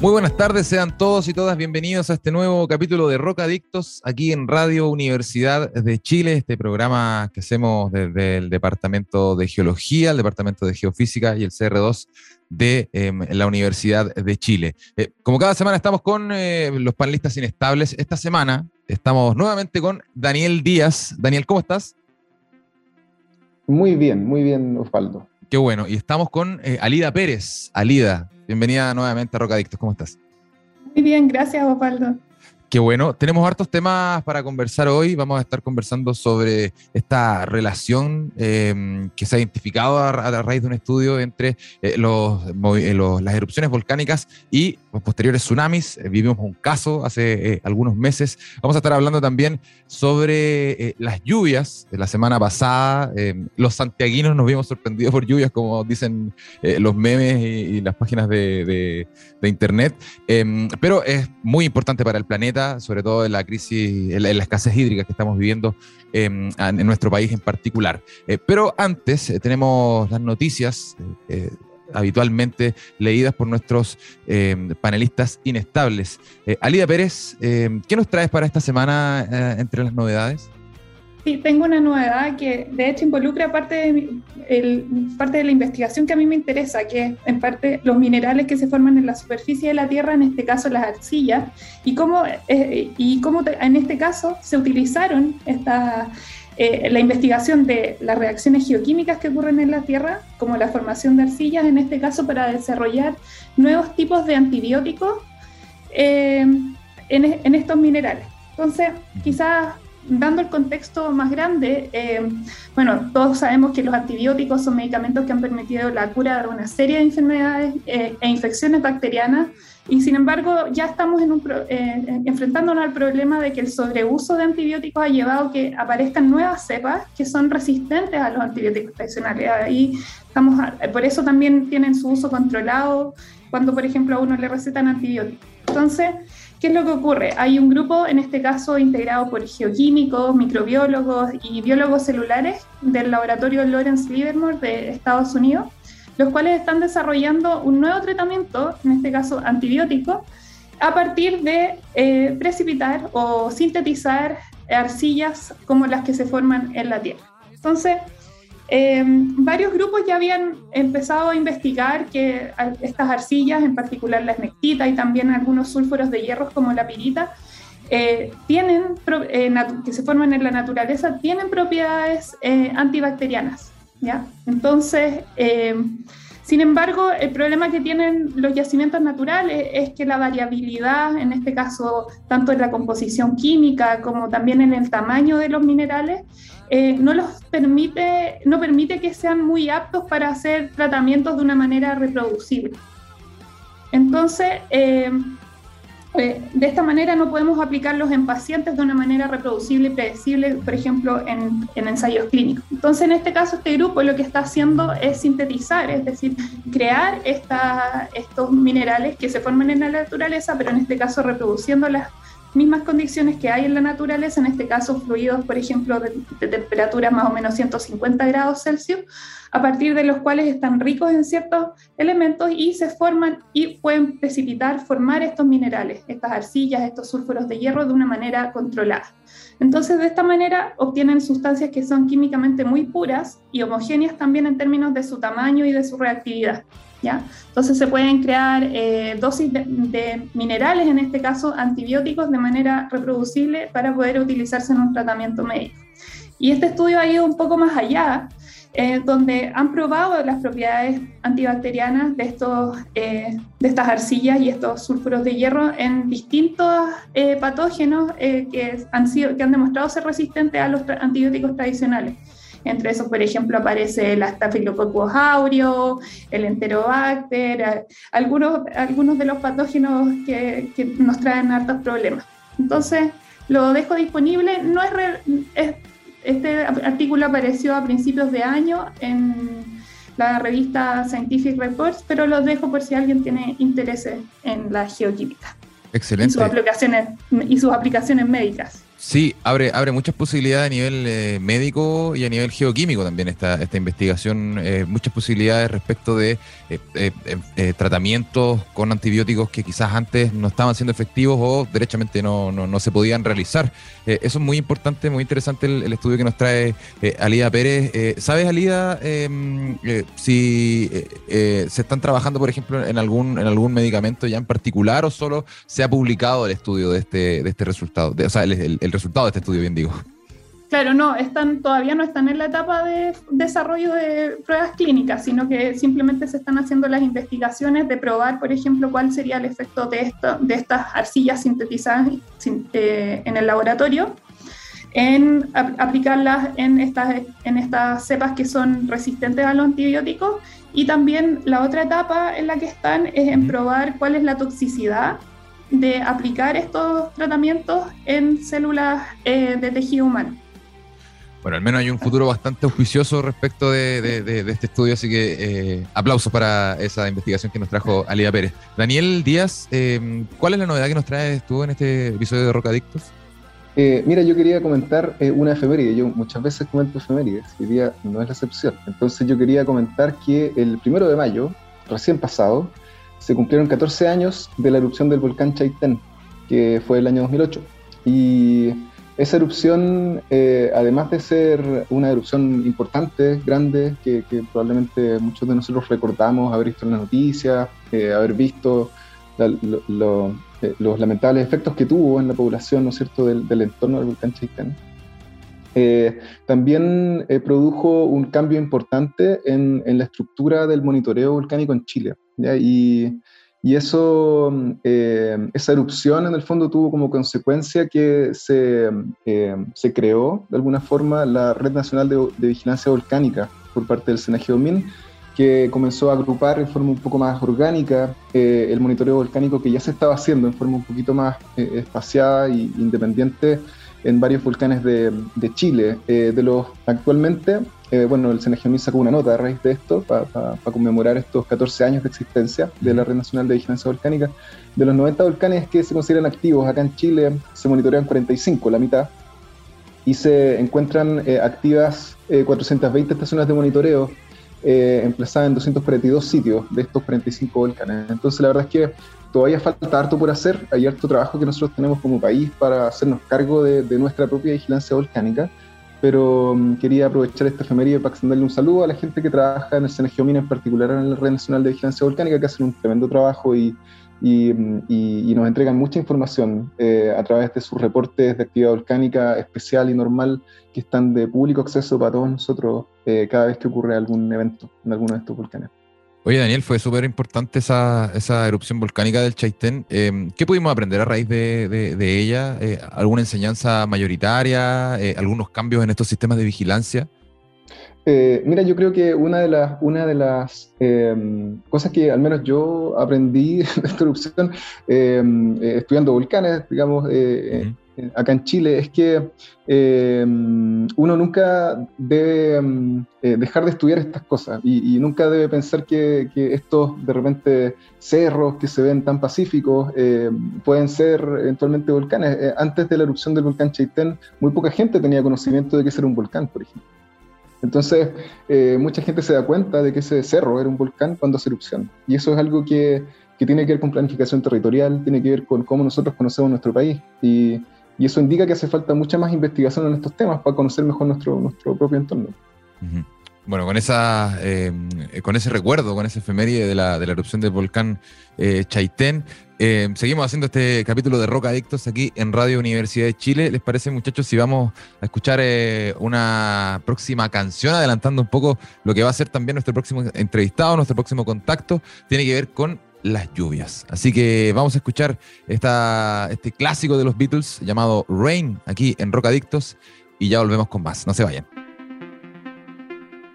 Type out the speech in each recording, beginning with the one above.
Muy buenas tardes, sean todos y todas bienvenidos a este nuevo capítulo de Rocadictos aquí en Radio Universidad de Chile, este programa que hacemos desde el Departamento de Geología, el Departamento de Geofísica y el CR2 de em, la Universidad de Chile. Eh, como cada semana estamos con eh, los panelistas inestables, esta semana Estamos nuevamente con Daniel Díaz. Daniel, ¿cómo estás? Muy bien, muy bien, Osvaldo. Qué bueno. Y estamos con eh, Alida Pérez. Alida, bienvenida nuevamente a Rocadictos. ¿Cómo estás? Muy bien, gracias, Osvaldo. Qué bueno. Tenemos hartos temas para conversar hoy. Vamos a estar conversando sobre esta relación em, que se ha identificado a, raíz de un estudio entre eh, eh, los, las erupciones volcánicas y posteriores tsunamis. Eh, vivimos un caso hace algunos meses. Vamos a estar hablando también sobre las lluvias de la semana pasada. Em, los santiaguinos nos vimos sorprendidos por lluvias, como dicen los memes y, las páginas de, internet. Em, pero es muy importante para el planeta sobre todo en la crisis, en la, escasez hídrica que estamos viviendo em, en nuestro país en particular. Eh, pero antes eh, tenemos las noticias eh, habitualmente leídas por nuestros em, panelistas inestables. Alida Pérez, em, ¿qué nos traes para esta semana entre las novedades? Sí, tengo una novedad que de hecho involucra parte de, la investigación que a mí me interesa, que es en parte los minerales que se forman en la superficie de la Tierra, en este caso las arcillas, y cómo, eh, y cómo en este caso se utilizaron esta, eh, la investigación de las reacciones geoquímicas que ocurren en la Tierra, como la formación de arcillas, en este caso para desarrollar nuevos tipos de antibióticos eh, en, en estos minerales. Entonces, quizás dando el contexto más grande, eh, bueno, todos sabemos que los antibióticos son medicamentos que han permitido la cura de una serie de enfermedades eh, e infecciones bacterianas y sin embargo ya estamos en un eh, enfrentándonos al problema de que el sobreuso de antibióticos ha llevado a que aparezcan nuevas cepas que son resistentes a los antibióticos tradicionales. Ahí estamos, por eso también tienen su uso controlado cuando, por ejemplo, a uno le recetan antibióticos. Entonces, ¿Qué es lo que ocurre? Hay un grupo, en este caso integrado por geoquímicos, microbiólogos y biólogos celulares del laboratorio Lawrence Livermore de Estados Unidos, los cuales están desarrollando un nuevo tratamiento, en este caso antibiótico, a partir de eh, precipitar o sintetizar arcillas como las que se forman en la Tierra. Entonces, Em, varios grupos ya habían empezado a investigar que estas arcillas, en particular la esmectita y también algunos sulfuros de hierro como la pirita, eh, tienen, eh, que se forman en la naturaleza, tienen propiedades eh, antibacterianas. Entonces, em, sin embargo, el problema que tienen los yacimientos naturales es que la variabilidad, en este caso, tanto en la composición química como también en el tamaño de los minerales, eh, no los permite, no permite que sean muy aptos para hacer tratamientos de una manera reproducible. Entonces, eh, eh, de esta manera no podemos aplicarlos en pacientes de una manera reproducible y predecible, por ejemplo, en, ensayos clínicos. Entonces, en este caso, este grupo lo que está haciendo es sintetizar, es decir, crear estos minerales que se forman en la naturaleza, pero en este caso reproduciendo las mismas condiciones que hay en la naturaleza, en este caso fluidos, por ejemplo, de, de temperatura más o menos 150 grados Celsius, a partir de los cuales están ricos en ciertos elementos y se forman y pueden precipitar, formar estos minerales, estas arcillas, estos sulfuros de hierro de una manera controlada. Entonces, de esta manera obtienen sustancias que son químicamente muy puras y homogéneas también en términos de su tamaño y de su reactividad. Entonces se pueden crear eh, dosis de, minerales, en este caso antibióticos, de manera reproducible para poder utilizarse en un tratamiento médico. Y este estudio ha ido un poco más allá, eh, donde han probado las propiedades antibacterianas de, estos, eh, de estas arcillas y estos sulfuros de hierro en distintos patógenos que, han sido, que han demostrado ser resistentes a los antibióticos tradicionales. Entre esos, por ejemplo, aparece el Staphylococcus aureus, el Enterobacter, algunos, algunos de los patógenos que, que nos traen hartos problemas. Entonces, lo dejo disponible. No es, este artículo apareció a principios de año en la revista Scientific Reports, pero lo dejo por si alguien tiene interés en la geoquímica. Excelente. sus aplicaciones, y sus aplicaciones médicas. Sí, abre, abre muchas posibilidades a nivel eh, médico y a nivel geoquímico también esta, esta investigación, eh, muchas posibilidades respecto de eh, tratamientos con antibióticos que quizás antes no estaban siendo efectivos o derechamente no, no, se podían realizar. eso es muy importante, muy interesante el, estudio que nos trae Alida Pérez. ¿Sabes, Alida, em, si se están trabajando, por ejemplo, en algún, en algún medicamento ya en particular o solo se ha publicado el estudio de este, de este resultado? o sea, el resultado de este estudio, bien digo. Claro, no, están, todavía no están en la etapa de desarrollo de pruebas clínicas, sino que simplemente se están haciendo las investigaciones de probar, por ejemplo, cuál sería el efecto de, esto, de estas arcillas sintetizadas eh, en el laboratorio, en aplicarlas en estas, en estas cepas que son resistentes a los antibióticos. Y también la otra etapa en la que están es en probar cuál es la toxicidad de aplicar estos tratamientos en células eh, de tejido humano. Bueno, al menos hay un futuro bastante auspicioso respecto de, este estudio, así que eh, aplausos para esa investigación que nos trajo Alida Pérez. Daniel Díaz, eh, ¿cuál es la novedad que nos traes tú en este episodio de Rocadictos? mira, yo quería comentar una efeméride. Yo muchas veces comento efemérides, hoy día no es la excepción. Entonces yo quería comentar que el primero de mayo, recién pasado, se cumplieron 14 años de la erupción del volcán Chaitén, que fue el año 2008. Y esa erupción, eh, además de ser una erupción importante, grande, que, probablemente muchos de nosotros recordamos haber visto en las noticias, eh, haber visto eh, los lamentables efectos que tuvo en la población, ¿no es cierto?, del, entorno del volcán Chaitén. también produjo un cambio importante en, en, la estructura del monitoreo volcánico en Chile. Y, eso, eh, esa erupción en el fondo tuvo como consecuencia que se, eh, se creó de alguna forma la Red Nacional de, Vigilancia Volcánica por parte del SENAGEOMIN, que comenzó a agrupar en forma un poco más orgánica eh, el monitoreo volcánico que ya se estaba haciendo en forma un poquito más espaciada e independiente en varios volcanes de, de Chile. de los actualmente eh, bueno, el CNGMI sacó una nota a raíz de esto para conmemorar estos 14 años de existencia de la Red Nacional de Vigilancia Volcánica. De los 90 volcanes que se consideran activos acá en Chile, se monitorean 45, la mitad, y se encuentran eh, activas 420 eh, estaciones de monitoreo emplazadas en 242 sitios de estos 45 volcanes. Entonces, la verdad es que todavía falta harto por hacer, hay harto trabajo que nosotros tenemos como país para hacernos cargo de, de nuestra propia vigilancia volcánica pero mm, quería aprovechar esta efeméride para extenderle un saludo a la gente que trabaja en el CNGOMINA, en particular en la Red Nacional de Vigilancia Volcánica, que hacen un tremendo trabajo y, y, mm, nos entregan mucha información eh, a través de sus reportes de actividad volcánica especial y normal que están de público acceso para todos nosotros eh, cada vez que ocurre algún evento en alguno de estos volcanes. Oye, Daniel, fue súper importante esa, esa, erupción volcánica del Chaitén. Em, ¿Qué pudimos aprender a raíz de, de, ella? Eh, ¿Alguna enseñanza mayoritaria? Eh, ¿Algunos cambios en estos sistemas de vigilancia? Eh, mira, yo creo que una de las, una de las em, cosas que al menos yo aprendí de esta erupción, em, estudiando volcanes, digamos, eh, acá en Chile es que eh, uno nunca debe mm, eh, dejar de estudiar estas cosas y, nunca debe pensar que, estos de repente cerros que se ven tan pacíficos pueden ser eventualmente volcanes. antes de la erupción del volcán Chaitén, muy poca gente tenía conocimiento de que era un volcán, por ejemplo. Entonces, mucha gente se da cuenta de que ese cerro era un volcán cuando hace erupción. Y eso es algo que, que tiene que ver con planificación territorial, tiene que ver con cómo nosotros conocemos nuestro país. Y, y eso indica que hace falta mucha más investigación en estos temas para conocer mejor nuestro, nuestro propio entorno. Bueno, con, esa, eh, con ese recuerdo, con esa efeméride de la, de la erupción del volcán eh, Chaitén, eh, seguimos haciendo este capítulo de Roca Adictos aquí en Radio Universidad de Chile. ¿Les parece, muchachos, si vamos a escuchar una próxima canción, adelantando un poco lo que va a ser también nuestro próximo entrevistado, nuestro próximo contacto? Tiene que ver con las lluvias. Así que vamos a escuchar este clásico de los Beatles llamado Rain aquí en Rock Adictos y ya volvemos con más. No se vayan.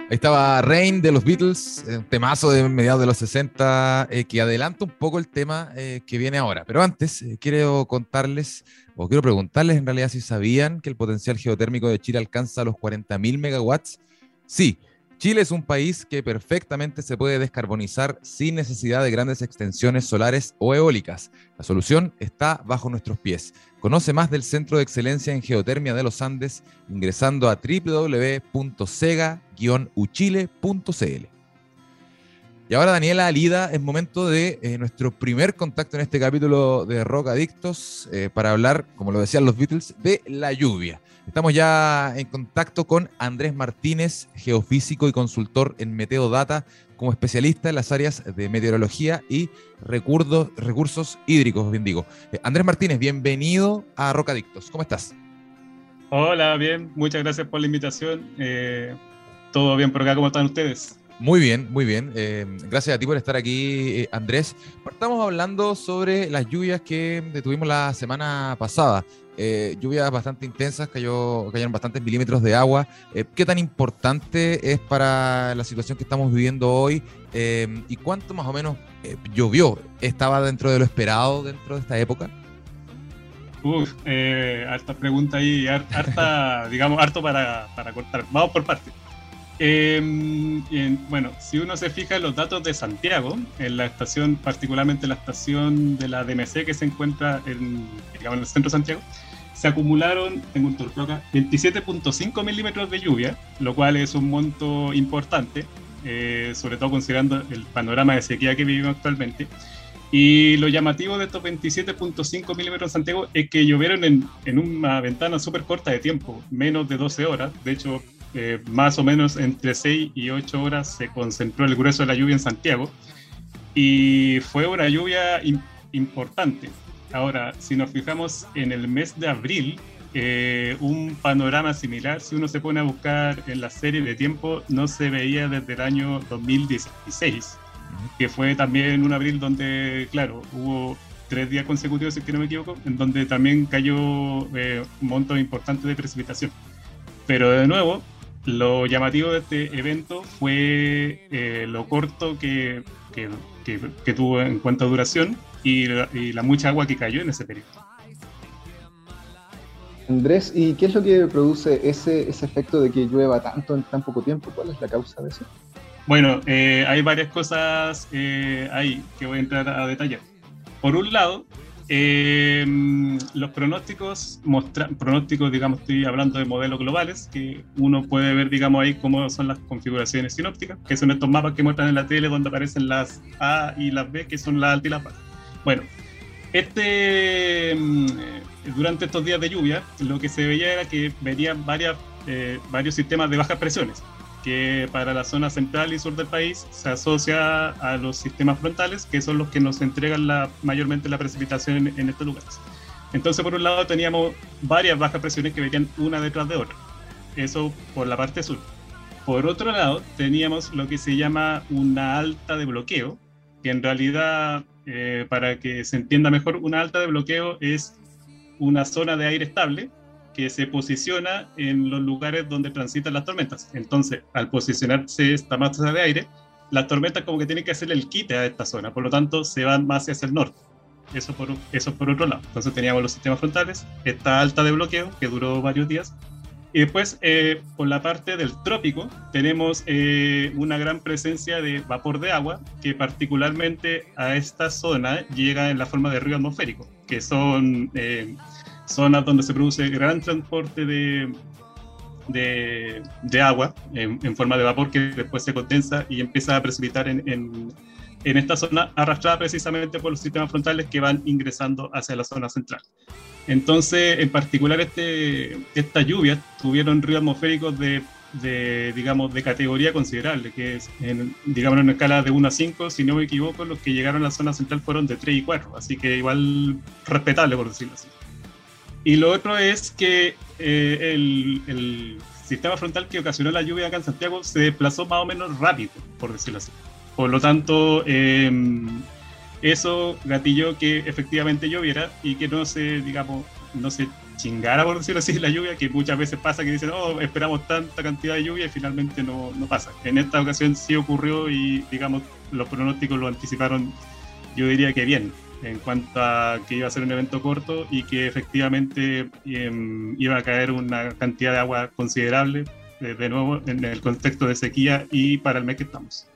Ahí estaba Rain de los Beatles, un temazo de mediados de los 60, eh, que adelanta un poco el tema eh, que viene ahora. Pero antes, eh, quiero contarles, o quiero preguntarles en realidad si sabían que el potencial geotérmico de Chile alcanza los 40.000 megawatts. Sí, Chile es un país que perfectamente se puede descarbonizar sin necesidad de grandes extensiones solares o eólicas. La solución está bajo nuestros pies. Conoce más del Centro de Excelencia en Geotermia de los Andes ingresando a www.sega-uchile.cl. Y ahora, Daniela Alida, es momento de eh, nuestro primer contacto en este capítulo de Rock Adictos eh, para hablar, como lo decían los Beatles, de la lluvia. Estamos ya en contacto con Andrés Martínez, geofísico y consultor en Meteodata, como especialista en las áreas de meteorología y recursos, recursos hídricos, bien digo. Eh, Andrés Martínez, bienvenido a Rock Adictos. ¿Cómo estás? Hola, bien, muchas gracias por la invitación. ¿Todo bien por acá? ¿Cómo están ustedes? Muy bien, muy bien. Eh, gracias a ti por estar aquí, eh, Andrés. Estamos hablando sobre las lluvias que tuvimos la semana pasada. Eh, lluvias bastante intensas, cayó, cayeron bastantes milímetros de agua. ¿Qué tan importante es para la situación que estamos viviendo hoy? ¿Y cuánto más o menos llovió? ¿Estaba dentro de lo esperado dentro de esta época? Uf, harta pregunta ahí, harta, digamos, harto para, para cortar. Vamos por partes. Eh, bueno, si uno se fija en los datos de Santiago, en la estación, particularmente la estación de la DMC que se encuentra en, digamos, en el centro de Santiago, se acumularon, tengo un 27.5 milímetros de lluvia, lo cual es un monto importante, eh, sobre todo considerando el panorama de sequía que vivimos actualmente. Y lo llamativo de estos 27.5 milímetros en Santiago es que llovieron en, en una ventana súper corta de tiempo, menos de 12 horas. De hecho, eh, más o menos entre 6 y 8 horas se concentró el grueso de la lluvia en Santiago y fue una lluvia importante. Ahora, si nos fijamos en el mes de abril, eh, un panorama similar, si uno se pone a buscar en la serie de tiempo, no se veía desde el año 2016, que fue también un abril donde, claro, hubo tres días consecutivos, si no me equivoco, en donde también cayó eh, un monto importante de precipitación. Pero de nuevo, lo llamativo de este evento fue eh, lo corto que, que, tuvo en cuanto a duración y la, mucha agua que cayó en ese periodo. Andrés, ¿y qué es lo que produce ese, ese efecto de que llueva tanto en tan poco tiempo? ¿Cuál es la causa de eso? Bueno, eh, hay varias cosas eh, ahí que voy a entrar a detallar. Por un lado, eh, los pronósticos, pronósticos, digamos, estoy hablando de modelos globales, que uno puede ver, digamos, ahí cómo son las configuraciones sinópticas, que son estos mapas que muestran en la tele donde aparecen las A y las B, que son las altas y las bajas. Bueno, este, mm, durante estos días de lluvia, lo que se veía era que venían eh, varios sistemas de bajas presiones que para la zona central y sur del país se asocia a los sistemas frontales, que son los que nos entregan la, mayormente la precipitación en, estos lugares. Entonces, por un lado, teníamos varias bajas presiones que venían una detrás de otra. Eso por la parte sur. Por otro lado, teníamos lo que se llama una alta de bloqueo, que en realidad, eh, para que se entienda mejor, una alta de bloqueo es una zona de aire estable que se posiciona en los lugares donde transitan las tormentas. Entonces, al posicionarse esta masa de aire, las tormentas como que tienen que hacer el quite a esta zona, por lo tanto se van más hacia el norte. Eso por, eso por otro lado. Entonces teníamos los sistemas frontales, esta alta de bloqueo que duró varios días. Y después, eh, por la parte del trópico, tenemos eh, una gran presencia de vapor de agua que particularmente a esta zona llega en la forma de río atmosférico, que son eh, zonas donde se produce gran transporte de, de, agua en, forma de vapor que después se condensa y empieza a precipitar en, en, esta zona, arrastrada precisamente por los sistemas frontales que van ingresando hacia la zona central. Entonces, en particular, este, esta lluvia tuvieron ríos atmosféricos de, de, digamos, de categoría considerable, que es, en, digamos, en una escala de 1 a 5, si no me equivoco, los que llegaron a la zona central fueron de 3 y 4, así que igual respetable, por decirlo así. Y lo otro es que eh, el, sistema frontal que ocasionó la lluvia acá en Santiago se desplazó más o menos rápido, por decirlo así. Por lo tanto, em, eso gatilló que efectivamente lloviera y que no se, digamos, no se chingara, por decirlo así, la lluvia, que muchas veces pasa que dicen, oh, esperamos tanta cantidad de lluvia y finalmente no, no pasa. En esta ocasión sí ocurrió y, digamos, los pronósticos lo anticiparon, yo diría que bien, en cuanto a que iba a ser un evento corto y que efectivamente em, iba a caer una cantidad de agua considerable, eh, de nuevo, en el contexto de sequía y para el mes que estamos.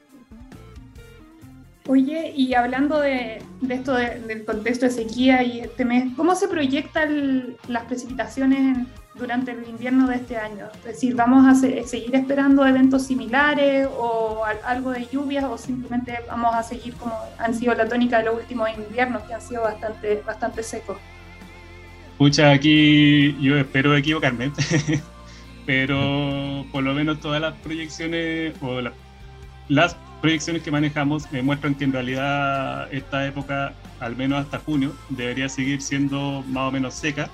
Oye, y hablando de, esto del contexto de sequía y este mes, ¿cómo se proyectan las precipitaciones durante el invierno de este año? Es decir, ¿vamos a seguir esperando eventos similares o algo de lluvias o simplemente vamos a seguir como han sido la tónica de los últimos inviernos que han sido bastante, bastante secos? Pucha, aquí yo espero equivocarme, pero por lo menos todas las proyecciones o las proyecciones que manejamos me muestran que en realidad esta época, al menos hasta junio, debería seguir siendo más o menos seca,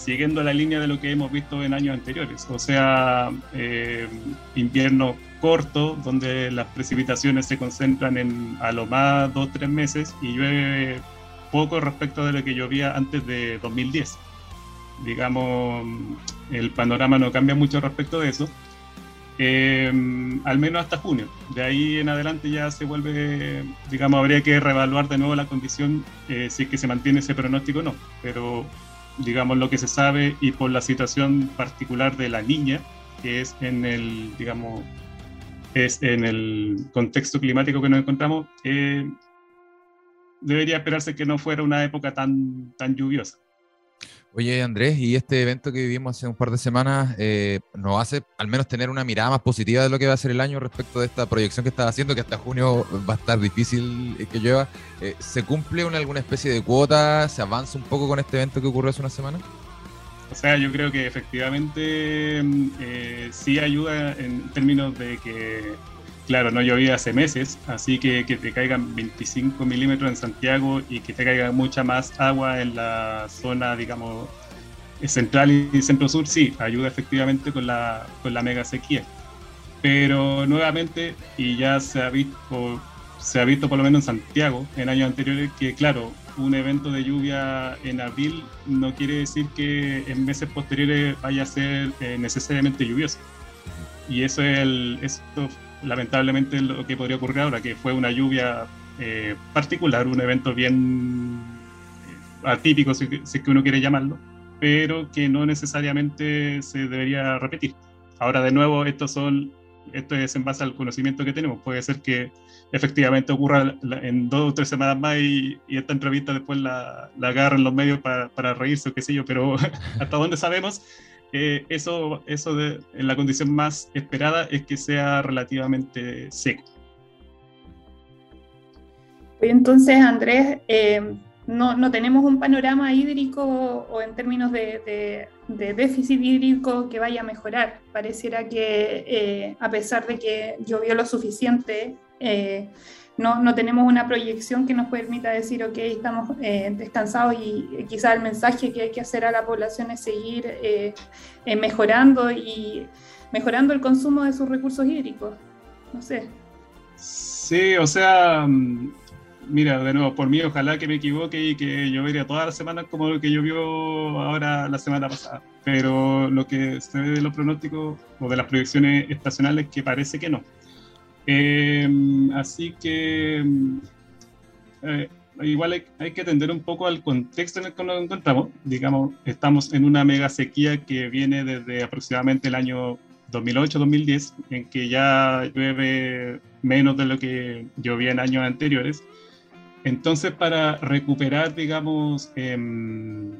siguiendo la línea de lo que hemos visto en años anteriores. O sea, eh, invierno corto, donde las precipitaciones se concentran en a lo más dos o tres meses y llueve poco respecto de lo que llovía antes de 2010. Digamos, el panorama no cambia mucho respecto de eso eh, al menos hasta junio. De ahí en adelante ya se vuelve, digamos, habría que reevaluar de nuevo la condición eh, si es que se mantiene ese pronóstico o no. Pero, digamos, lo que se sabe y por la situación particular de la niña, que es en el, digamos, es en el contexto climático que nos encontramos, eh, debería esperarse que no fuera una época tan, tan lluviosa. Oye, Andrés, y este evento que vivimos hace un par de semanas eh, nos hace al menos tener una mirada más positiva de lo que va a ser el año respecto de esta proyección que estás haciendo, que hasta junio va a estar difícil eh, que llueva. Eh, ¿Se cumple una, alguna especie de cuota? ¿Se avanza un poco con este evento que ocurrió hace una semana? O sea, yo creo que efectivamente mm, sí ayuda en términos de que claro, no llovía hace meses, así que que te caigan 25 milímetros en Santiago y que te caiga mucha más agua en la zona, digamos, central y centro-sur, sí, ayuda efectivamente con la, con la mega sequía. Pero nuevamente, y ya se ha visto, se ha visto por lo menos en Santiago en años anteriores, que claro, un evento de lluvia en abril no quiere decir que en meses posteriores vaya a ser eh, necesariamente lluvioso. Y eso es el, esto lamentablemente lo que podría ocurrir ahora, que fue una lluvia eh, particular, un evento bien eh, atípico, si, es que uno quiere llamarlo, pero que no necesariamente se debería repetir. Ahora, de nuevo, estos son, esto es en base al conocimiento que tenemos. Puede ser que efectivamente ocurra en dos o tres semanas más y, esta entrevista después la, la los medios para, para reírse o qué sé yo, pero hasta donde sabemos eso, eso de, en la condición más esperada es que sea relativamente seco. Entonces, Andrés, eh, no, no, tenemos un panorama hídrico o en términos de, déficit hídrico que vaya a mejorar. Pareciera que eh, a pesar de que llovió lo suficiente, eh, no, no, tenemos una proyección que nos permita decir, ok, estamos eh, descansados y eh, quizás el mensaje que hay que hacer a la población es seguir eh, mejorando y mejorando el consumo de sus recursos hídricos. No sé. Sí, o sea, mm, mira, de nuevo, por mí, ojalá que me equivoque y que lloviera todas las semanas como lo que llovió ahora la semana pasada. Pero lo que se ve de los pronósticos o de las proyecciones estacionales que parece que no. Em, así que eh, igual hay, que atender un poco al contexto en el que nos encontramos. Digamos, estamos en una mega sequía que viene desde aproximadamente el año 2008-2010, en que ya llueve menos de lo que llovía en años anteriores. Entonces, para recuperar, digamos, em,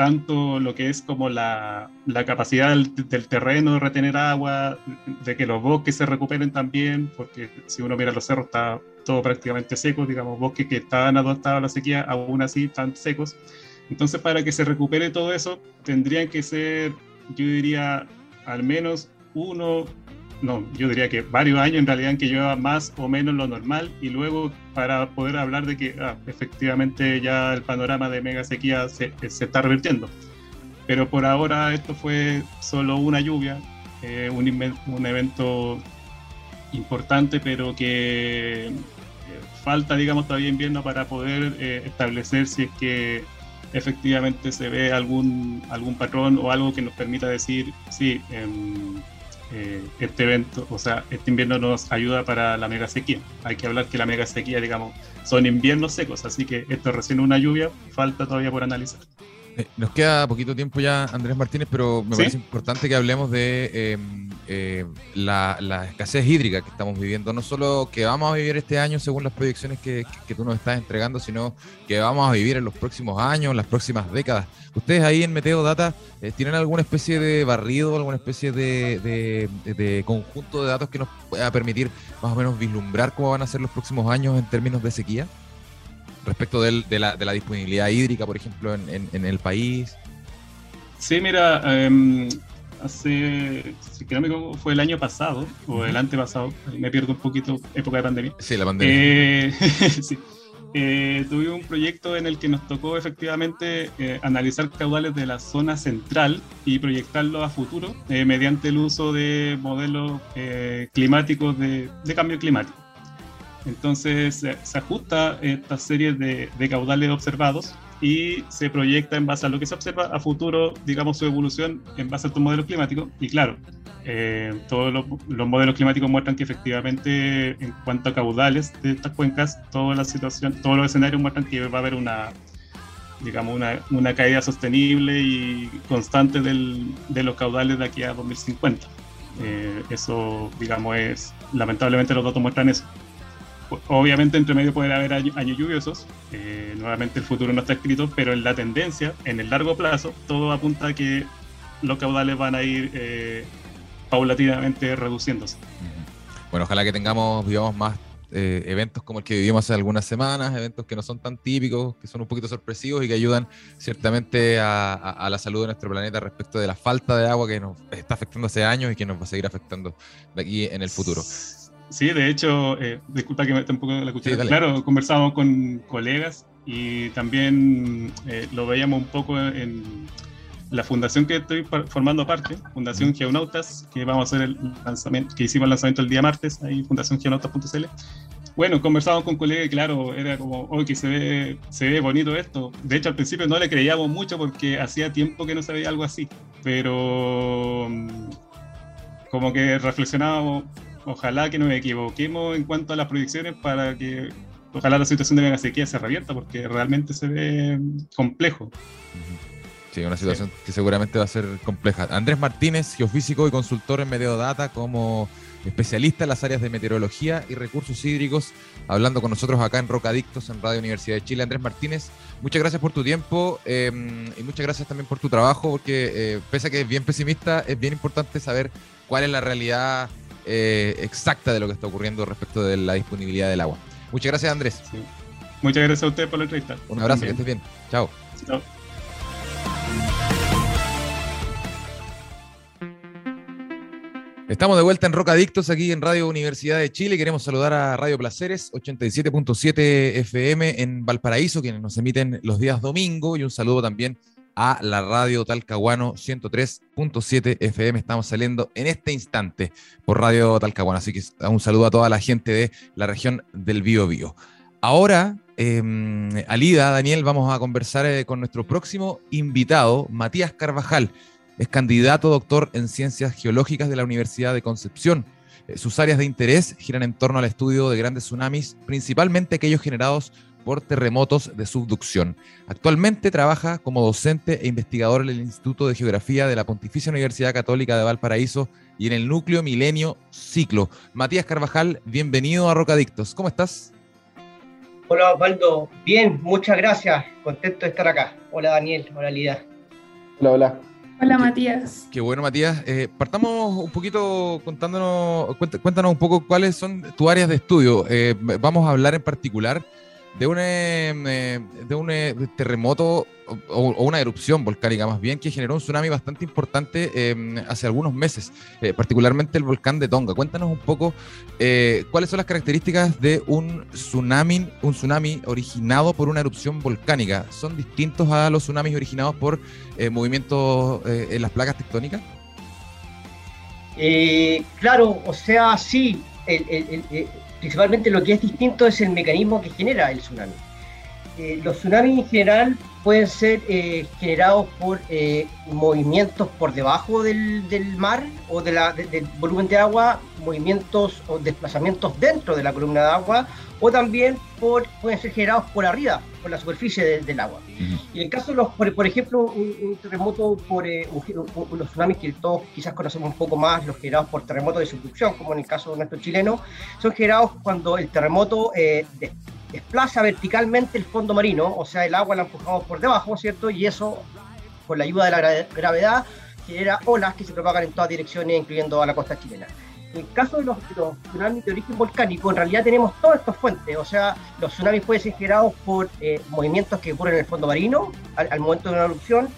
tanto lo que es como la, la capacidad del, terreno de retener agua, de que los bosques se recuperen también, porque si uno mira los cerros está todo prácticamente seco, digamos, bosques que estaban adaptados a la sequía, aún así están secos. Entonces, para que se recupere todo eso, tendrían que ser, yo diría, al menos uno no, yo diría que varios años en realidad en que llueva más o menos lo normal y luego para poder hablar de que ah, efectivamente ya el panorama de mega sequía se, se, está revirtiendo. Pero por ahora esto fue solo una lluvia, eh, un, evento importante, pero que falta, digamos, todavía invierno para poder eh, establecer si es que efectivamente se ve algún, algún patrón o algo que nos permita decir, sí, em, eh, este evento, o sea, este invierno nos ayuda para la mega sequía. Hay que hablar que la mega sequía, digamos, son inviernos secos, así que esto es recién una lluvia, falta todavía por analizar. Eh, nos queda poquito tiempo ya, Andrés Martínez, pero me parece importante que hablemos de em, eh, la, escasez hídrica que estamos viviendo. No solo que vamos a vivir este año según las proyecciones que, tú nos estás entregando, sino que vamos a vivir en los próximos años, las próximas décadas. ¿Ustedes ahí en Meteo Data eh, tienen alguna especie de barrido, alguna especie de, de conjunto de datos que nos pueda permitir más o menos vislumbrar cómo van a ser los próximos años en términos de sequía? Respecto de, la, de, la, disponibilidad hídrica, por ejemplo, en, en, el país? Sí, mira, em, hace, si no me equivoco, fue el año pasado o el antepasado, me pierdo un poquito, época de pandemia. Sí, la pandemia. Eh, sí. Eh, tuve un proyecto en el que nos tocó efectivamente eh, analizar caudales de la zona central y proyectarlo a futuro mediante el uso de modelos climáticos de, de, cambio climático. Entonces se ajusta esta serie de, caudales observados y se proyecta en base a lo que se observa a futuro, digamos, su evolución en base a estos modelos climáticos. Y claro, eh, todos los, modelos climáticos muestran que efectivamente en cuanto a caudales de estas cuencas, toda la situación, todos los escenarios muestran que va a haber una, digamos, una, una caída sostenible y constante del, de los caudales de aquí a 2050. Eh, eso, digamos, es, lamentablemente los datos muestran eso. Obviamente entre medio puede haber años, lluviosos, eh, nuevamente el futuro no está escrito, pero en la tendencia, en el largo plazo, todo apunta a que los caudales van a ir eh, paulatinamente reduciéndose. Bueno, ojalá que tengamos, digamos, más eh, eventos como el que vivimos hace algunas semanas, eventos que no son tan típicos, que son un poquito sorpresivos y que ayudan ciertamente a, la salud de nuestro planeta respecto de la falta de agua que nos está afectando hace años y que nos va a seguir afectando de aquí en el futuro. Sí, de hecho, eh, disculpa que me tampoco la escuché. claro, conversamos con colegas y también eh, lo veíamos un poco en la fundación que estoy formando parte, Fundación Geonautas, que vamos a hacer el lanzamiento, que hicimos el lanzamiento el día martes, ahí fundaciongeonautas.cl. Bueno, conversamos con colegas y claro, era como, hoy que se ve, se ve bonito esto. De hecho, al principio no le creíamos mucho porque hacía tiempo que no se veía algo así, pero como que reflexionábamos, ojalá que nos equivoquemos en cuanto a las proyecciones para que ojalá la situación de mega sequía se revierta porque realmente se ve complejo. Sí, una situación que seguramente va a ser compleja. Andrés Martínez, geofísico y consultor en Meteodata como especialista en las áreas de meteorología y recursos hídricos, hablando con nosotros acá en Rocadictos en Radio Universidad de Chile. Andrés Martínez, muchas gracias por tu tiempo em, y muchas gracias también por tu trabajo, porque eh, pese a que es bien pesimista, es bien importante saber cuál es la realidad eh, exacta de lo que está ocurriendo respecto de la disponibilidad del agua. Muchas gracias, Andrés. Muchas gracias a usted por la entrevista. Un abrazo, que estés bien. Chao. Chao. Estamos de vuelta en Rocadictos aquí en Radio Universidad de Chile. Queremos saludar a Radio Placeres 87.7 FM en Valparaíso, quienes nos emiten los días domingo, y un saludo también a la radio Talcahuano 103.7 FM. Estamos saliendo en este instante por Radio Talcahuano. Así que un saludo a toda la gente de la región del Bío Bío. Ahora, eh, Alida, Daniel, vamos a conversar eh, con nuestro próximo invitado, Matías Carvajal. Es candidato doctor en ciencias geológicas de la Universidad de Concepción. Eh, sus áreas de interés giran en torno al estudio de grandes tsunamis, principalmente aquellos generados por terremotos de subducción. Actualmente trabaja como docente e investigador en el Instituto de Geografía de la Pontificia Universidad Católica de Valparaíso y en el núcleo Milenio Ciclo. Matías Carvajal, bienvenido a Rocadictos. ¿Cómo estás? Hola Osvaldo, bien, muchas gracias. Contento de estar acá. Hola Daniel, hola Lida. Hola, hola. Hola Matías. Qué bueno Matías. Eh, partamos un poquito contándonos, cuéntanos un poco cuáles son tus áreas de estudio. Eh, vamos a hablar en particular de un, em, eh, de un eh, terremoto o, una erupción volcánica más bien que generó un tsunami bastante importante em, hace algunos meses, eh, particularmente el volcán de Tonga. Cuéntanos un poco cuáles son las características de un tsunami, un tsunami originado por una erupción volcánica. ¿Son distintos a los tsunamis originados por movimientos en las placas tectónicas? claro, o sea, sí. El, principalmente lo que es distinto es el mecanismo que genera el tsunami. Eh, los tsunamis en general pueden ser eh, generados por eh, movimientos por debajo del, mar o de la, del volumen de agua, movimientos o desplazamientos dentro de la columna de agua, o también por, pueden ser generados por arriba, por la superficie del agua. Y en el caso de los, por, ejemplo, un, terremoto por eh, los tsunamis que todos quizás conocemos un poco más, los generados por terremotos de subducción, como en el caso de nuestro chileno, son generados cuando el terremoto desplaza verticalmente el fondo marino, o sea, el agua la empujamos por debajo, ¿cierto? Y eso, con la ayuda de la gravedad, genera olas que se propagan en todas direcciones, incluyendo a la costa chilena. En el caso de los, tsunamis de origen volcánico, en realidad tenemos todas estas fuentes, o sea, los tsunamis pueden ser generados por eh, movimientos que ocurren en el fondo marino al momento de una erupción,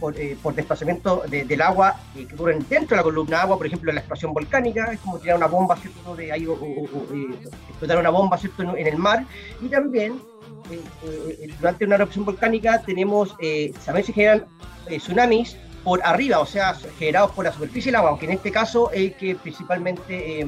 por, eh, desplazamiento del agua eh, que ocurren dentro de la columna de agua, por ejemplo, la explosión volcánica, es como tirar una bomba, ¿cierto? De ahí, explotar una bomba, ¿cierto? En, el mar. Y también, durante una erupción volcánica, tenemos, también se generan tsunamis por arriba, o sea, generados por la superficie del agua, aunque en este caso el que principalmente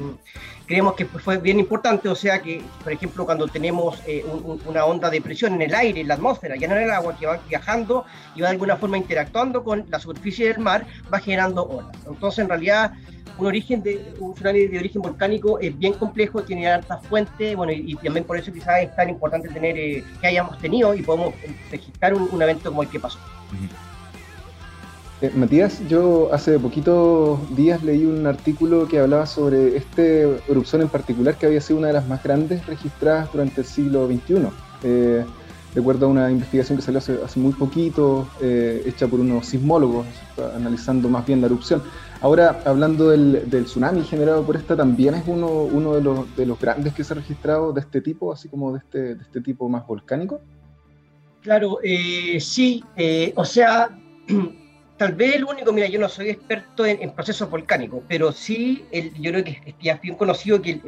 creemos que fue bien importante, o sea que, por ejemplo, cuando tenemos eh, una onda de presión en el aire, en la atmósfera, ya no en el agua, que va viajando y va de alguna forma interactuando con la superficie del mar, va generando olas. Entonces, en realidad, un origen de un tsunami de origen volcánico es bien complejo, tiene altas fuentes, bueno, y, también por eso quizás es tan importante tener eh, que hayamos tenido y podemos registrar un, evento como el que pasó. Eh, Matías, yo hace poquitos días leí un artículo que hablaba sobre esta erupción en particular que había sido una de las más grandes registradas durante el siglo XXI. Eh, recuerdo una investigación que salió hace, muy poquito, eh, hecha por unos sismólogos, analizando más bien la erupción. Ahora, hablando del, tsunami generado por esta, también es uno, de, los, de, los, grandes que se ha registrado de este tipo, así como de este, de este tipo más volcánico. Claro, sí, o sea, tal vez el único, mira, yo no soy experto en, procesos volcánicos, pero sí, el, yo creo que es bien conocido que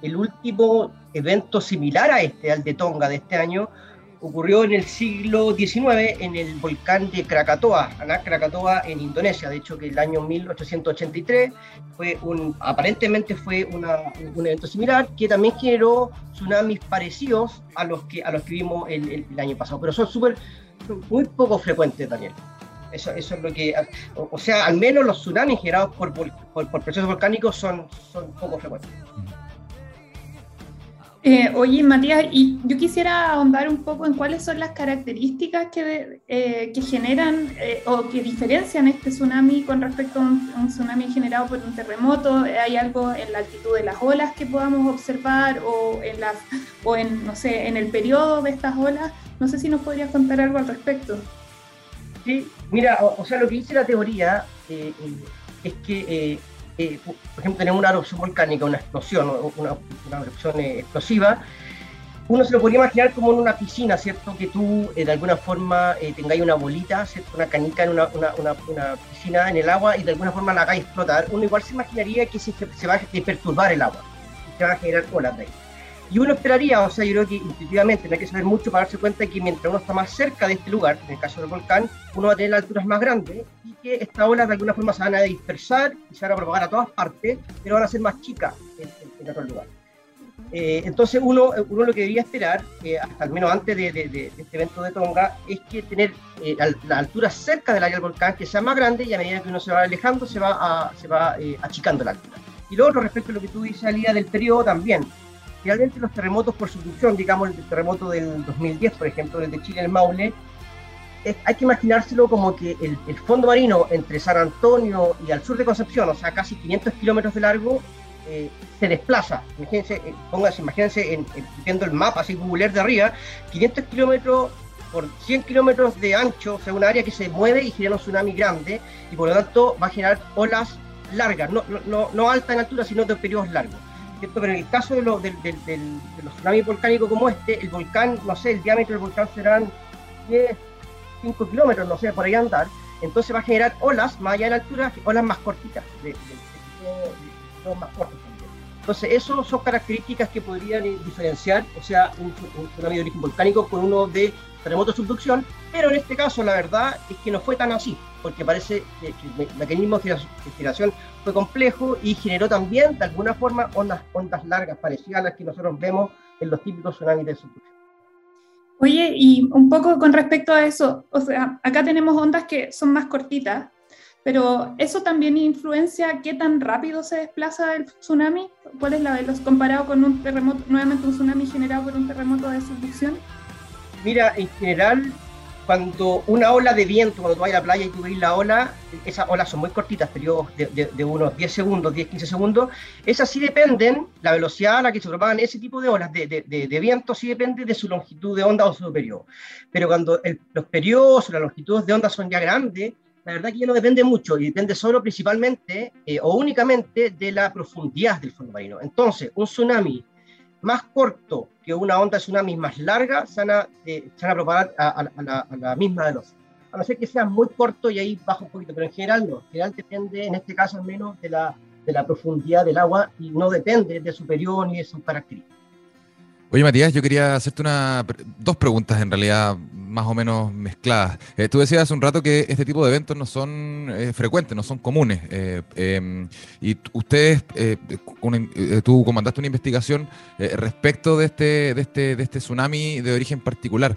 el, último evento similar a este, al de Tonga de este año, ocurrió en el siglo XIX en el volcán de Krakatoa, Anak Krakatoa en Indonesia. De hecho, que el año 1883 fue un, aparentemente fue un evento similar que también generó tsunamis parecidos a los que, a los que vimos el, el año pasado, pero son súper, muy poco frecuentes, Daniel. Eso, eso es lo que. O, sea, al menos los tsunamis generados por, por, procesos volcánicos son, son poco frecuentes. Eh, oye, Matías, y yo quisiera ahondar un poco en cuáles son las características que, eh, que generan eh, o que diferencian este tsunami con respecto a un, tsunami generado por un terremoto. ¿Hay algo en la altitud de las olas que podamos observar o en, las, o en, no sé, en el periodo de estas olas? No sé si nos podrías contar algo al respecto. Sí, mira, o, sea, lo que dice la teoría eh, eh, es que, eh, por ejemplo, tenemos una erupción volcánica, una explosión, una, erupción explosiva, uno se lo podría imaginar como en una piscina, ¿cierto? Que tú de alguna forma tengáis una bolita, ¿cierto? Una canica en una, piscina en el agua y de alguna forma la hagáis explotar. Uno igual se imaginaría que se, va a perturbar el agua se va a generar olas de ahí. Y uno esperaría, o sea, yo creo que intuitivamente no hay que saber mucho para darse cuenta de que mientras uno está más cerca de este lugar, en el caso del volcán, uno va a tener alturas más grandes y que estas olas de alguna forma se van a dispersar y se van a propagar a todas partes, pero van a ser más chicas en, en, otros lugares. Eh, entonces uno, uno lo que debería esperar, eh, hasta al menos antes de, de, este evento de Tonga, es que tener eh, la, altura cerca del área del volcán que sea más grande y a medida que uno se va alejando se va, a, se va achicando la altura. Y lo otro respecto a lo que tú dices, Alía, del periodo también realmente los terremotos por subducción, digamos el terremoto del 2010, por ejemplo, el de Chile, el Maule, hay que imaginárselo como que el, fondo marino entre San Antonio y al sur de Concepción, o sea, casi 500 kilómetros de largo, eh, se desplaza. Imagínense, eh, pónganse, imagínense en, viendo el mapa así Google de arriba, 500 kilómetros por 100 kilómetros de ancho, o sea, un área que se mueve y genera un tsunami grande, y por lo tanto va a generar olas largas, no, no, no altas en altura, sino de periodos largos. Pero en el caso de, los tsunamis volcánicos como este, el volcán, no sé, el diámetro del volcán serán 10, 5 kilómetros, no sé, por ahí andar. Entonces va a generar olas más allá de la altura, olas más cortitas, de, más cortas Entonces, eso son características que podrían diferenciar, o sea, un, tsunami de origen volcánico con uno de terremoto de subducción, pero en este caso la verdad es que no fue tan así, porque parece que el mecanismo de generación fue complejo y generó también de alguna forma ondas, ondas largas parecidas a las que nosotros vemos en los típicos tsunamis de subducción. Oye, y un poco con respecto a eso, o sea, acá tenemos ondas que son más cortitas, pero eso también influencia qué tan rápido se desplaza el tsunami. ¿Cuál es la velocidad comparado con un terremoto, nuevamente un tsunami generado por un terremoto de subducción? Mira, en general cuando una ola de viento, cuando tú vas a la playa y tú ves la ola, esas olas son muy cortitas, periodos de, unos 10 segundos, 10, 15 segundos, esas sí dependen, la velocidad a la que se propagan ese tipo de olas de, viento sí depende de su longitud de onda o su periodo. Pero cuando los periodos o las longitudes de onda son ya grandes, la verdad que ya no depende mucho y depende solo principalmente eh, o únicamente de la profundidad del fondo marino. Entonces, un tsunami más corto que una onda tsunami más larga se van a, eh, propagar a, la, misma velocidad. A no ser que sea muy corto y ahí baja un poquito, pero en general no. En general depende, en este caso al menos, de la, de la profundidad del agua y no depende de su periodo ni de sus características. Oye, Matías, yo quería hacerte una, dos preguntas en realidad más o menos mezcladas. Eh, tú decías hace un rato que este tipo de eventos no son eh, frecuentes, no son comunes. Eh, em, y ustedes, tú comandaste una investigación respecto de este, de, este, de este tsunami de origen particular.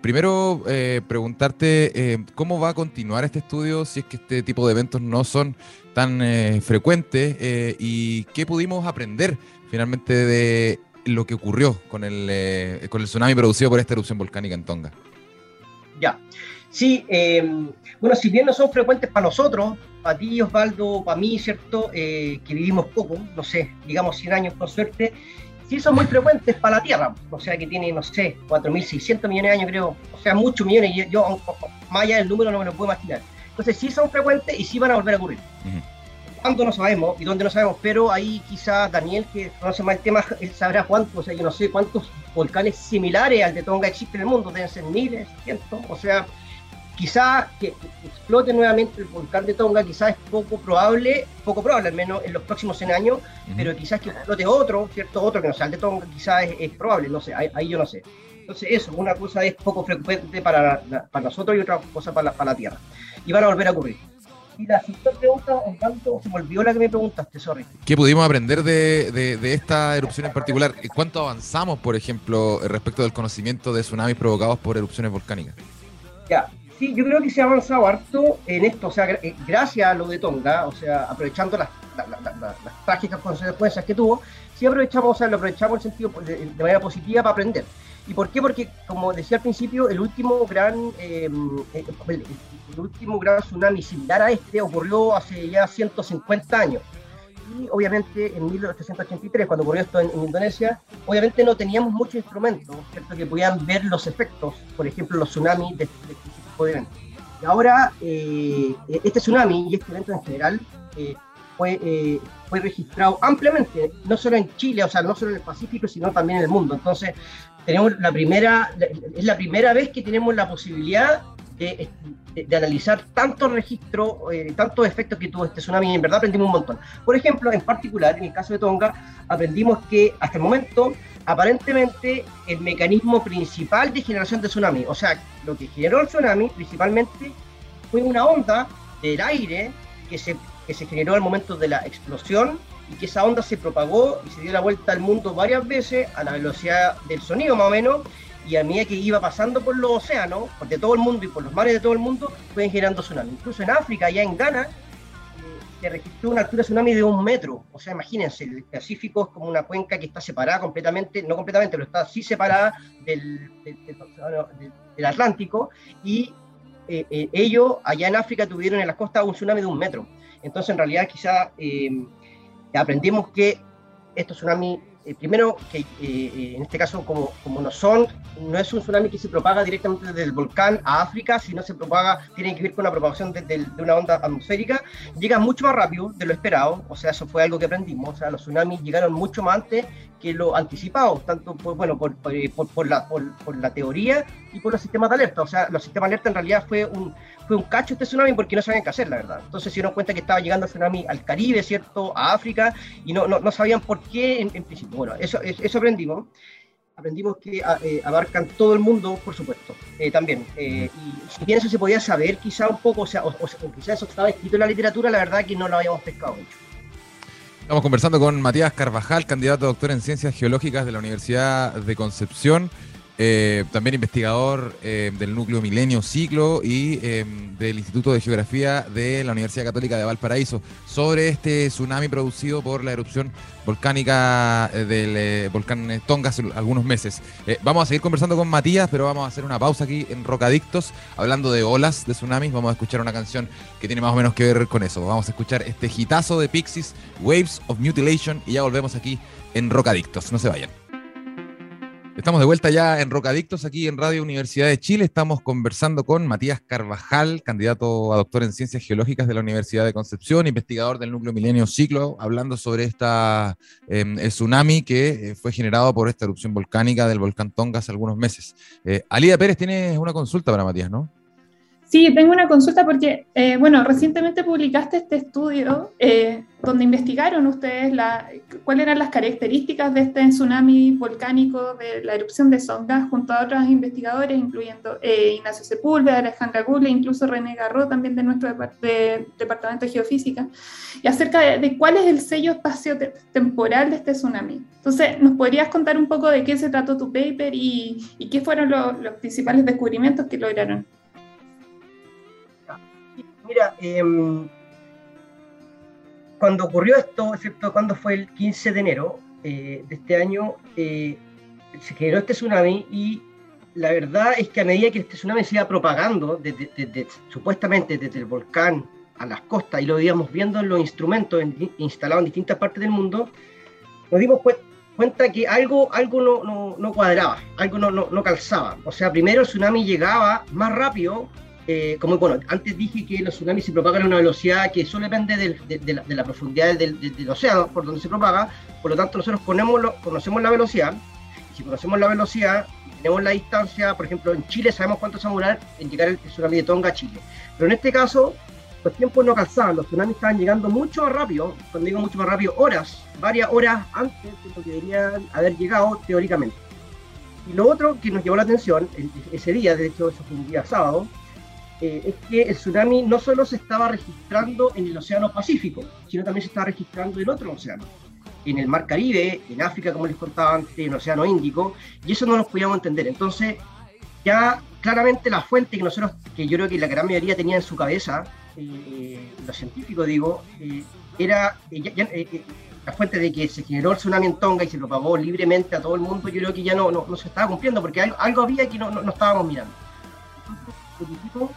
primero, preguntarte cómo va a continuar este estudio si es que este tipo de eventos no son tan frecuentes y qué pudimos aprender finalmente de lo que ocurrió con el, eh, con el tsunami producido por esta erupción volcánica en Tonga. Ya, sí, em, bueno, si bien no son frecuentes para nosotros, para ti, Osvaldo, para mí, ¿cierto? Eh, que vivimos poco, no sé, digamos 100 años con suerte, sí son muy frecuentes para la Tierra, o sea que tiene, no sé, 4.600 millones de años, creo, o sea, muchos millones, yo, yo más allá del número no me lo puedo imaginar. Entonces sí son frecuentes y sí van a volver a ocurrir cuándo no sabemos y dónde no sabemos, pero ahí quizás Daniel, que conoce más el tema, él sabrá cuántos, o sea, yo no sé cuántos volcanes similares al de Tonga existen en el mundo, deben ser miles, cientos, o sea, quizás que explote nuevamente el volcán de Tonga, quizás es poco probable, poco probable al menos en los próximos 100 años, pero quizás que explote otro, ¿cierto? Otro que no sea el de Tonga, quizás es, probable, no sé, ahí, yo no sé. Entonces eso, una cosa es poco frecuente para, para nosotros y otra cosa para para la Tierra. Y van a volver a ocurrir. Y la siguiente pregunta, tanto se me olvidó la que me preguntaste, sorry. ¿Qué pudimos aprender de, de, esta erupción en particular? ¿Cuánto avanzamos, por ejemplo, respecto del conocimiento de tsunamis provocados por erupciones volcánicas? Ya, sí, yo creo que se ha avanzado harto en esto, o sea, eh, gracias a lo de Tonga, o sea, aprovechando las, las trágicas consecuencias que tuvo, sí aprovechamos, o sea, lo aprovechamos en sentido de, de manera positiva para aprender. ¿Y por qué? Porque, como decía al principio, el último gran, eh, el, último gran tsunami similar a este ocurrió hace ya 150 años. Y obviamente en 1883, cuando ocurrió esto en, Indonesia, obviamente no teníamos muchos instrumentos ¿cierto? que pudieran ver los efectos, por ejemplo, los tsunamis de, este tipo de eventos. Y ahora, eh, este tsunami y este evento en general eh, fue, fue registrado ampliamente, no solo en Chile, o sea, no solo en el Pacífico, sino también en el mundo. Entonces, tenemos la primera, es la primera vez que tenemos la posibilidad de, analizar tantos registros, eh, tantos efectos que tuvo este tsunami y en verdad aprendimos un montón. Por ejemplo, en particular, en el caso de Tonga, aprendimos que hasta el momento, aparentemente, el mecanismo principal de generación de tsunami, o sea, lo que generó el tsunami principalmente fue una onda del aire que se, que se generó al momento de la explosión y que esa onda se propagó y se dio la vuelta al mundo varias veces a la velocidad del sonido más o menos y a medida que iba pasando por los océanos, por de todo el mundo y por los mares de todo el mundo, fue generando tsunamis. Incluso en África, ya en Ghana, eh, se registró una altura de tsunami de un metro. O sea, imagínense, el Pacífico es como una cuenca que está separada completamente, no completamente, pero está así separada del, del, Atlántico y eh, eh, ellos allá en África tuvieron en las costas un tsunami de un metro. Entonces, en realidad, quizá aprendimos que estos tsunamis, eh, primero, que eh, eh, en este caso, como, como no son, no es un tsunami que se propaga directamente desde el volcán a África, sino se propaga, tiene que ver con la propagación de, de, una onda atmosférica, llega mucho más rápido de lo esperado, o sea, eso fue algo que aprendimos, o sea, los tsunamis llegaron mucho más antes que lo anticipado, tanto por, bueno, por, por, por la, por, la teoría y por los sistemas de alerta, o sea, los sistemas de alerta en realidad fue un, fue un cacho este tsunami porque no sabían qué hacer, la verdad. Entonces se dieron cuenta que estaba llegando el tsunami al Caribe, ¿cierto? A África, y no, no, no sabían por qué en, principio. Bueno, eso, eso aprendimos. Aprendimos que eh, abarcan todo el mundo, por supuesto, eh, también. Eh, y si bien eso se podía saber quizá un poco, o sea, o, quizá eso estaba escrito en la literatura, la verdad que no lo habíamos pescado mucho. Estamos conversando con Matías Carvajal, candidato a doctor en Ciencias Geológicas de la Universidad de Concepción. Eh, también investigador eh, del núcleo Milenio Ciclo y eh, del Instituto de Geografía de la Universidad Católica de Valparaíso, sobre este tsunami producido por la erupción volcánica del volcán Tonga hace algunos meses. vamos a seguir conversando con Matías, pero vamos a hacer una pausa aquí en Rocadictos, hablando de olas de tsunamis. Vamos a escuchar una canción que tiene más o menos que ver con eso. Vamos a escuchar este gitazo de Pixies, Waves of Mutilation, y ya volvemos aquí en Rocadictos. No se vayan. Estamos de vuelta ya en Rocadictos, aquí en Radio Universidad de Chile. Estamos conversando con Matías Carvajal, candidato a doctor en Ciencias Geológicas de la Universidad de Concepción, investigador del Núcleo Milenio Ciclo, hablando sobre esta em, tsunami que eh, fue generado por esta erupción volcánica del volcán Tonga hace algunos meses. Eh, Alida Pérez, tienes una consulta para Matías, ¿no? Sí, tengo una consulta porque, eh, bueno, recientemente publicaste este estudio eh, donde investigaron ustedes la, cuáles eran las características de este tsunami volcánico de la erupción de Songas junto a otros investigadores, incluyendo eh, Ignacio Sepúlveda, Alejandra Gule, incluso René Garro, también de nuestro Departamento de Geofísica, y acerca de, cuál es el sello espacio-temporal de este tsunami. Entonces, ¿nos podrías contar un poco de qué se trató tu paper y, qué fueron los principales descubrimientos que lograron? Mira, em, cuando ocurrió esto, ¿cierto? Cuando fue el 15 de enero eh, de este año, eh, se generó este tsunami y la verdad es que a medida que este tsunami se iba propagando, supuestamente desde el volcán a las costas, y lo íbamos viendo en los instrumentos instalados en distintas partes del mundo, nos dimos cuenta que algo, algo no, no, cuadraba, algo no, no, calzaba. O sea, primero el tsunami llegaba más rápido eh, como bueno, antes dije que los tsunamis se propagan a una velocidad que solo depende de, la, profundidad del, océano por donde se propaga, por lo tanto nosotros conocemos la velocidad, y si conocemos la velocidad, tenemos la distancia, por ejemplo en Chile sabemos cuánto se va a demorar en llegar el tsunami de Tonga a Chile, pero en este caso los tiempos no calzaban, los tsunamis estaban llegando mucho más rápido, cuando digo mucho más rápido, horas, varias horas antes de lo que deberían haber llegado teóricamente. Y lo otro que nos llevó la atención, ese día, de hecho eso fue un día sábado, eh, es que el tsunami no solo se estaba registrando en el Océano Pacífico, sino también se estaba registrando en otro océano, en el Mar Caribe, en África, como les contaba antes, en el Océano Índico, y eso no nos podíamos entender. Entonces, ya claramente la fuente que nosotros, que yo creo que la gran mayoría tenía en su cabeza, eh, los científicos digo, eh, era la fuente de que se generó el tsunami en Tonga y se propagó libremente a todo el mundo, yo creo que ya no, no, se estaba cumpliendo, porque algo, había que no, no, estábamos mirando. Entonces,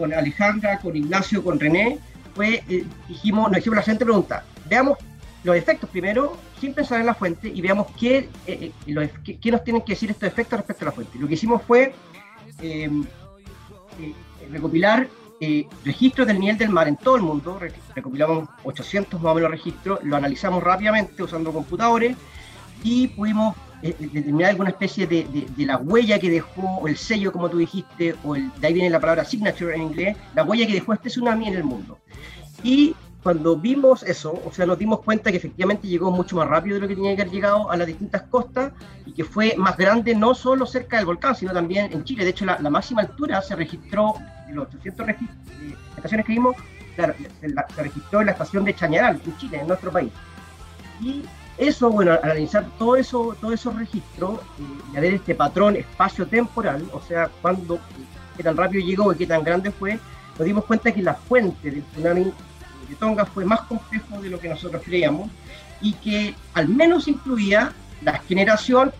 con Alejandra, con Ignacio, con René, fue, eh, dijimos, nos hicimos la siguiente pregunta. Veamos los efectos primero, sin pensar en la fuente, y veamos qué, eh, eh, qué, nos tienen que decir estos efectos respecto a la fuente. Lo que hicimos fue em, recopilar registros del nivel del mar en todo el mundo, recopilamos 800 más o menos registros, lo analizamos rápidamente usando computadores y pudimos eh, determinar alguna especie de, de, la huella que dejó, o el sello, como tú dijiste, o el, de ahí viene la palabra signature en inglés, la huella que dejó este tsunami en el mundo. Y cuando vimos eso, o sea, nos dimos cuenta que efectivamente llegó mucho más rápido de lo que tenía que haber llegado a las distintas costas y que fue más grande no solo cerca del volcán, sino también en Chile. De hecho, la, máxima altura se registró, de los 800 eh, estaciones que vimos, se registró en la estación de Chañaral, en Chile, en nuestro país. Y eso, bueno, al analizar todo eso, todos esos registros y a ver este patrón espacio-temporal, o sea, cuándo, qué tan rápido llegó y qué tan grande fue, nos dimos cuenta que la fuente del tsunami de Tonga fue más complejo de lo que nosotros creíamos y que al menos incluía la generación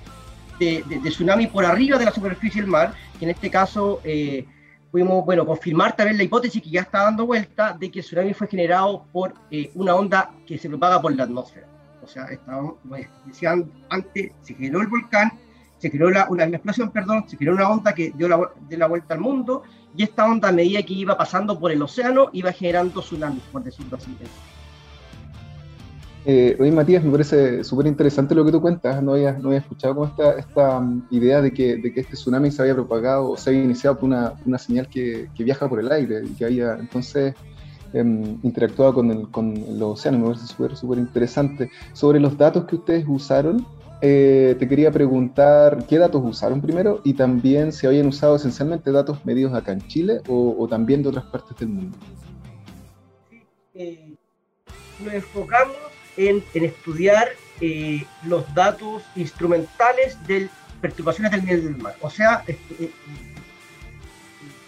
de, tsunami por arriba de la superficie del mar, que en este caso eh, pudimos bueno, confirmar también la hipótesis que ya está dando vuelta de que el tsunami fue generado por eh, una onda que se propaga por la atmósfera. O sea, estábamos, decían antes, se generó el volcán, se creó una, explosión, perdón, se creó una onda que dio la, la vuelta al mundo, y esta onda, a medida que iba pasando por el océano, iba generando tsunamis, por decirlo así. Eh, oye, Matías, me parece súper interesante lo que tú cuentas. No había, no había escuchado como esta, esta um, idea de que, de que este tsunami se había propagado o se había iniciado por una, una señal que, que, viaja por el aire y que había entonces Em, interactuado con, el, con los océanos, me parece súper súper interesante. Sobre los datos que ustedes usaron, eh, te quería preguntar qué datos usaron primero y también si habían usado esencialmente datos medidos acá en Chile o, también de otras partes del mundo. Eh, nos enfocamos en, estudiar eh, los datos instrumentales del perturbaciones del nivel del mar. O sea, este, eh,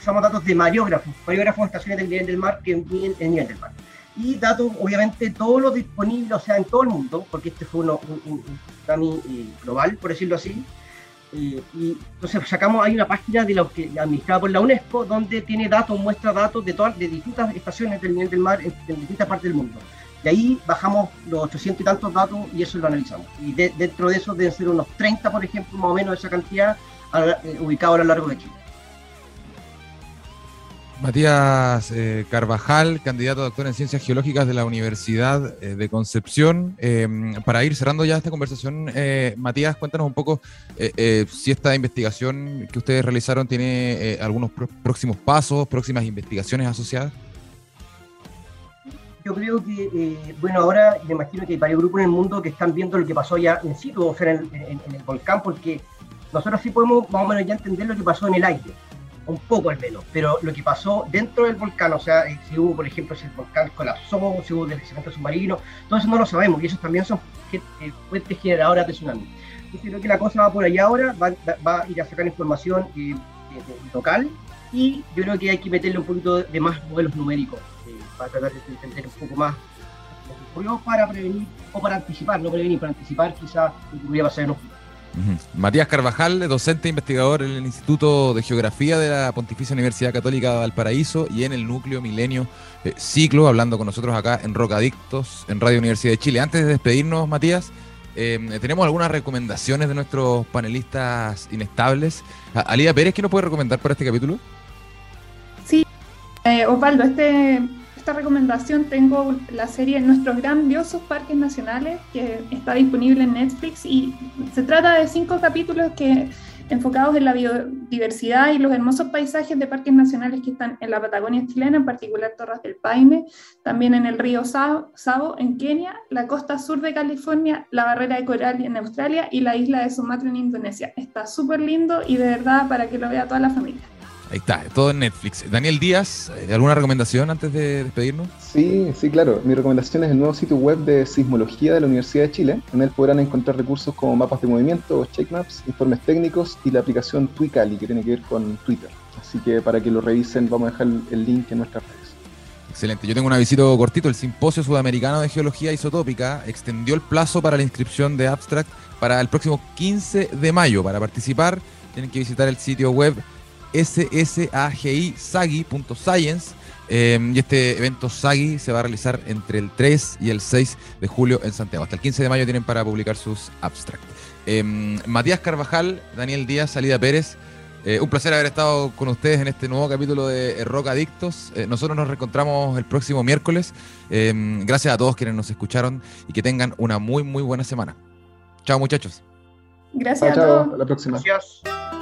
usamos datos de mariógrafos, mariógrafos estaciones del nivel del mar que miden el nivel del mar. Y datos, obviamente, todos los disponibles, o sea, en todo el mundo, porque este fue uno, un, un, eh, global, por decirlo así. Eh, y entonces sacamos, hay una página de la, que, administrada por la UNESCO donde tiene datos, muestra datos de, todas, de distintas estaciones del nivel del mar en, distintas partes del mundo. De ahí bajamos los 800 y tantos datos y eso lo analizamos. Y dentro de eso deben ser unos 30, por ejemplo, más o menos esa cantidad, eh, ubicados a lo largo de Chile. Matías eh, Carvajal, candidato a doctor en Ciencias Geológicas de la Universidad eh, de Concepción. Em, para ir cerrando ya esta conversación, eh, Matías, cuéntanos un poco si esta investigación que ustedes realizaron tiene algunos próximos pasos, próximas investigaciones asociadas. Yo creo que, bueno, ahora me imagino que hay varios grupos en el mundo que están viendo lo que pasó ya en situ, o sea, en el volcán, porque nosotros sí podemos más o menos ya entender lo que pasó en el aire un poco al menos, pero lo que pasó dentro del volcán, o sea, eh, si hubo, por ejemplo, si el volcán colapsó, si hubo deslizamiento submarino, todo eso no lo sabemos y esos también son eh, fuentes generadoras de tsunami. Yo creo que la cosa va por allá ahora, va, a ir a sacar información eh, local y yo creo que hay que meterle un poquito de más modelos numéricos para tratar de entender un poco más lo que ocurrió para prevenir o para anticipar, no prevenir, para anticipar quizás lo que podría pasar en un futuro. Matías Carvajal, docente e investigador en el Instituto de Geografía de la Pontificia Universidad Católica de Valparaíso y en el núcleo Milenio eh, Ciclo, hablando con nosotros acá en Rocadictos, en Radio Universidad de Chile. Antes de despedirnos, Matías, em, tenemos algunas recomendaciones de nuestros panelistas inestables. Alida Pérez, ¿qué nos puede recomendar para este capítulo? Sí, eh, Osvaldo, este esta recomendación tengo la serie Nuestros Grandiosos Parques Nacionales, que está disponible en Netflix y se trata de cinco capítulos que enfocados en la biodiversidad y los hermosos paisajes de parques nacionales que están en la Patagonia chilena, en particular Torres del Paine, también en el río Savo en Kenia, la costa sur de California, la barrera de coral en Australia y la isla de Sumatra en Indonesia. Está súper lindo y de verdad para que lo vea toda la familia. Ahí está, todo en Netflix. Daniel Díaz, eh, ¿alguna recomendación antes de despedirnos? Sí, sí, claro. Mi recomendación es el nuevo sitio web de sismología de la Universidad de Chile. En él podrán encontrar recursos como mapas de movimiento, check maps, informes técnicos y la aplicación Twicali, que tiene que ver con Twitter. Así que para que lo revisen, vamos a dejar el link en nuestras redes. Excelente. Yo tengo un avisito cortito. El Simposio Sudamericano de Geología Isotópica extendió el plazo para la inscripción de Abstract para el próximo 15 de mayo. Para participar, tienen que visitar el sitio web ssagi.sagi.science. Em, y este evento SAGI se va a realizar entre el 3 y el 6 de julio en Santiago. Hasta el 15 de mayo tienen para publicar sus abstracts. Em, Matías Carvajal, Daniel Díaz, Salida Pérez. Eh, un placer haber estado con ustedes en este nuevo capítulo de Rock Adictos. Eh, nosotros nos reencontramos el próximo miércoles. Em, gracias a todos quienes nos escucharon y que tengan una muy, muy buena semana. Chao, muchachos. Gracias a todos. Hasta la próxima. Gracias.